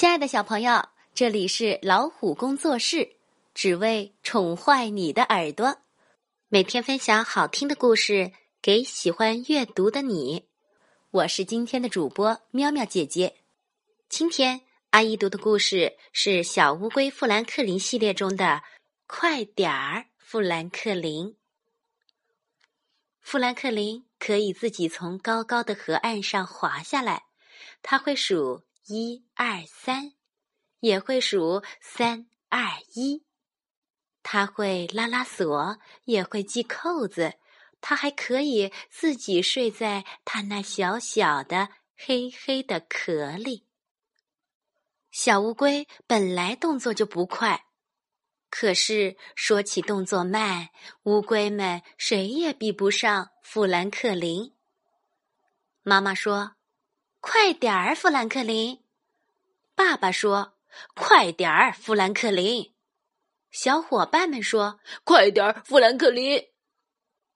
亲爱的小朋友，这里是老虎工作室，只为宠坏你的耳朵。每天分享好听的故事给喜欢阅读的你。我是今天的主播喵喵姐姐。今天阿姨读的故事是《小乌龟富兰克林》系列中的《快点儿，富兰克林》。富兰克林可以自己从高高的河岸上滑下来，他会数。一二三，也会数三二一。他会拉拉锁，也会系扣子。他还可以自己睡在他那小小的黑黑的壳里。小乌龟本来动作就不快，可是说起动作慢，乌龟们谁也比不上富兰克林。妈妈说。快点儿，富兰克林！爸爸说：“快点儿，富兰克林！”小伙伴们说：“快点儿，富兰克林！”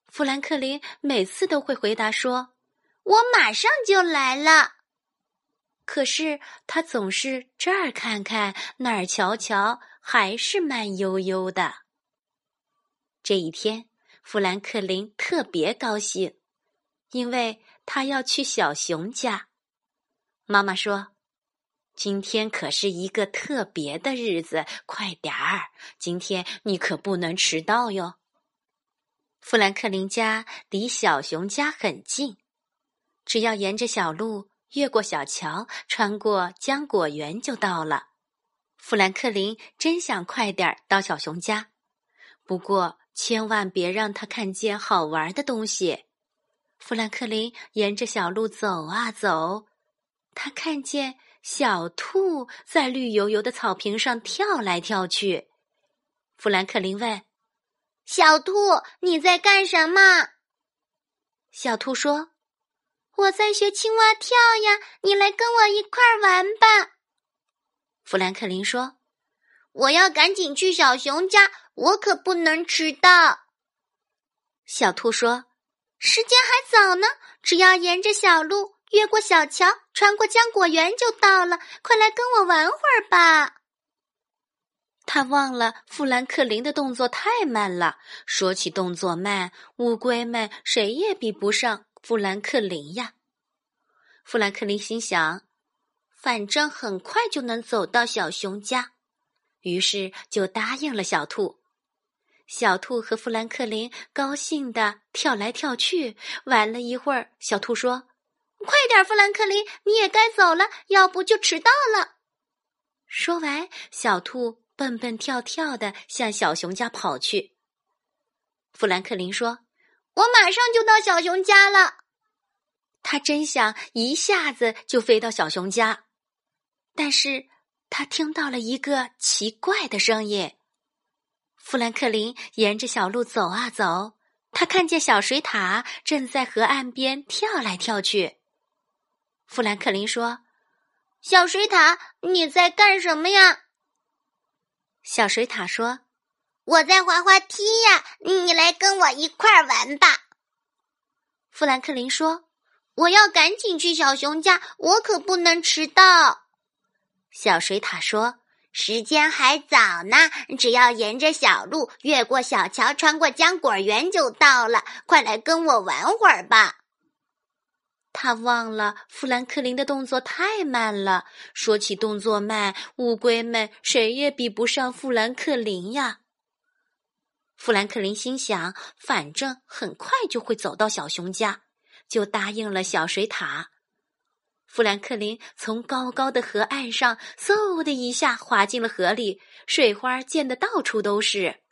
富兰克林每次都会回答说：“我马上就来了。”可是他总是这儿看看那儿瞧瞧，还是慢悠悠的。这一天，富兰克林特别高兴，因为他要去小熊家。妈妈说：“今天可是一个特别的日子，快点儿！今天你可不能迟到哟。”富兰克林家离小熊家很近，只要沿着小路越过小桥，穿过浆果园就到了。富兰克林真想快点儿到小熊家，不过千万别让他看见好玩的东西。富兰克林沿着小路走啊走。他看见小兔在绿油油的草坪上跳来跳去。富兰克林问：“小兔，你在干什么？”小兔说：“我在学青蛙跳呀，你来跟我一块儿玩吧。”富兰克林说：“我要赶紧去小熊家，我可不能迟到。”小兔说：“时间还早呢，只要沿着小路。”越过小桥，穿过浆果园就到了。快来跟我玩会儿吧！他忘了富兰克林的动作太慢了。说起动作慢，乌龟们谁也比不上富兰克林呀。富兰克林心想，反正很快就能走到小熊家，于是就答应了小兔。小兔和富兰克林高兴的跳来跳去。玩了一会儿，小兔说。快点，富兰克林，你也该走了，要不就迟到了。说完，小兔蹦蹦跳跳的向小熊家跑去。富兰克林说：“我马上就到小熊家了。”他真想一下子就飞到小熊家，但是他听到了一个奇怪的声音。富兰克林沿着小路走啊走，他看见小水獭正在河岸边跳来跳去。富兰克林说：“小水獭，你在干什么呀？”小水獭说：“我在滑滑梯呀，你来跟我一块儿玩吧。”富兰克林说：“我要赶紧去小熊家，我可不能迟到。”小水獭说：“时间还早呢，只要沿着小路越过小桥，穿过浆果园就到了。快来跟我玩会儿吧。”他忘了富兰克林的动作太慢了。说起动作慢，乌龟们谁也比不上富兰克林呀。富兰克林心想，反正很快就会走到小熊家，就答应了小水獭。富兰克林从高高的河岸上嗖的一下滑进了河里，水花溅得到处都是。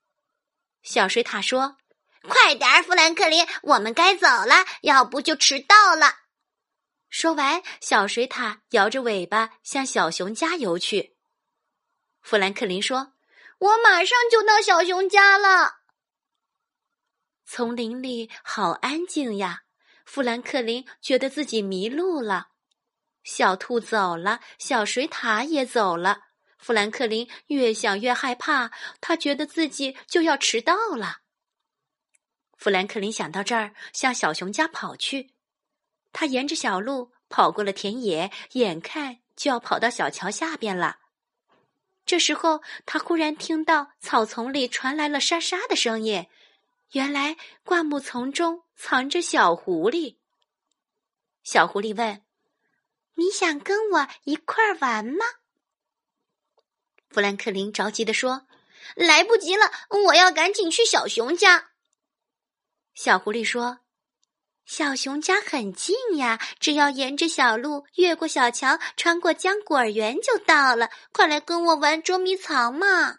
小水獭说：“快点，富兰克林，我们该走了，要不就迟到了。”说完，小水獭摇着尾巴向小熊家游去。富兰克林说：“我马上就到小熊家了。”丛林里好安静呀，富兰克林觉得自己迷路了。小兔走了，小水獭也走了。富兰克林越想越害怕，他觉得自己就要迟到了。富兰克林想到这儿，向小熊家跑去。他沿着小路跑过了田野，眼看就要跑到小桥下边了。这时候，他忽然听到草丛里传来了沙沙的声音。原来，灌木丛中藏着小狐狸。小狐狸问：“你想跟我一块儿玩吗？”富兰克林着急地说：“来不及了，我要赶紧去小熊家。”小狐狸说：“小熊家很近呀，只要沿着小路，越过小桥，穿过浆果园就到了。快来跟我玩捉迷藏嘛！”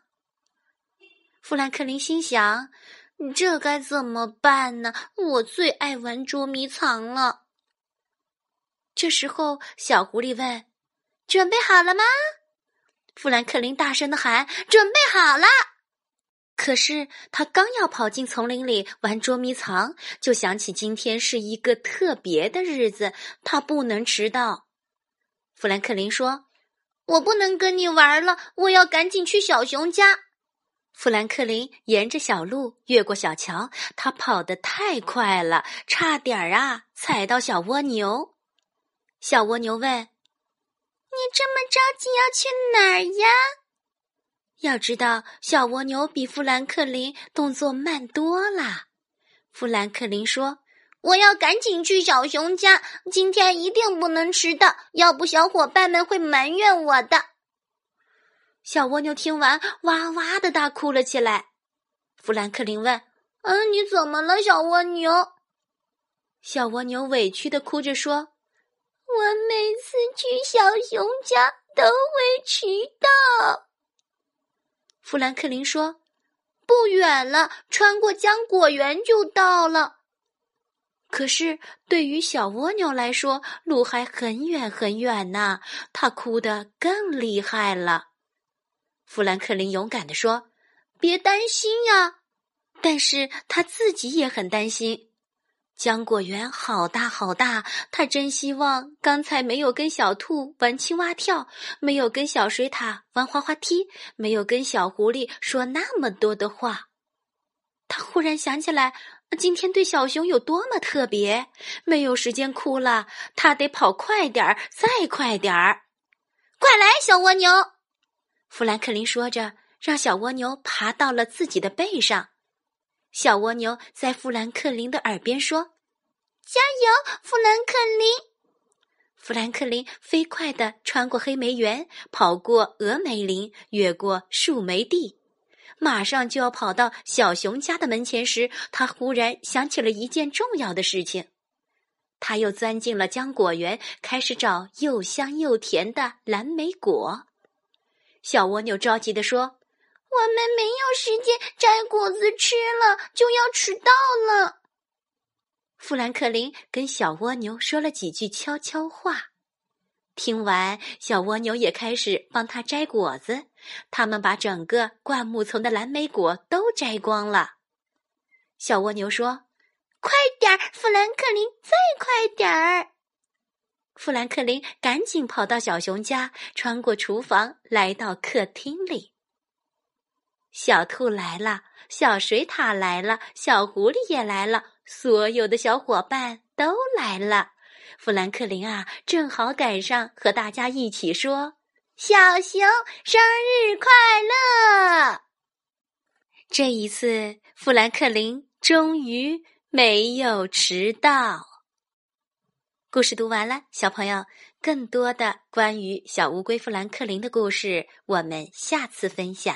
富兰克林心想：“这该怎么办呢？我最爱玩捉迷藏了。”这时候，小狐狸问：“准备好了吗？”富兰克林大声的喊：“准备好了！”可是他刚要跑进丛林里玩捉迷藏，就想起今天是一个特别的日子，他不能迟到。富兰克林说：“我不能跟你玩了，我要赶紧去小熊家。”富兰克林沿着小路越过小桥，他跑得太快了，差点儿啊踩到小蜗牛。小蜗牛问。你这么着急要去哪儿呀？要知道，小蜗牛比富兰克林动作慢多了。富兰克林说：“我要赶紧去小熊家，今天一定不能迟到，要不小伙伴们会埋怨我的。”小蜗牛听完，哇哇的大哭了起来。富兰克林问：“嗯，你怎么了，小蜗牛？”小蜗牛委屈的哭着说。我每次去小熊家都会迟到。富兰克林说：“不远了，穿过浆果园就到了。”可是对于小蜗牛来说，路还很远很远呢。他哭得更厉害了。富兰克林勇敢地说：“别担心呀！”但是他自己也很担心。浆果园好大好大，他真希望刚才没有跟小兔玩青蛙跳，没有跟小水獭玩滑滑梯，没有跟小狐狸说那么多的话。他忽然想起来，今天对小熊有多么特别，没有时间哭了，他得跑快点儿，再快点儿！快来，小蜗牛！富兰克林说着，让小蜗牛爬到了自己的背上。小蜗牛在富兰克林的耳边说。加油，富兰克林！富兰克林飞快地穿过黑莓园，跑过峨眉林，越过树莓地，马上就要跑到小熊家的门前时，他忽然想起了一件重要的事情。他又钻进了浆果园，开始找又香又甜的蓝莓果。小蜗牛着急地说：“我们没有时间摘果子吃了，就要迟到了。”富兰克林跟小蜗牛说了几句悄悄话，听完，小蜗牛也开始帮他摘果子。他们把整个灌木丛的蓝莓果都摘光了。小蜗牛说：“快点儿，富兰克林，再快点儿！”富兰克林赶紧跑到小熊家，穿过厨房，来到客厅里。小兔来了，小水獭来了，小狐狸也来了。所有的小伙伴都来了，富兰克林啊，正好赶上和大家一起说：“小熊生日快乐！”这一次，富兰克林终于没有迟到。故事读完了，小朋友，更多的关于小乌龟富兰克林的故事，我们下次分享。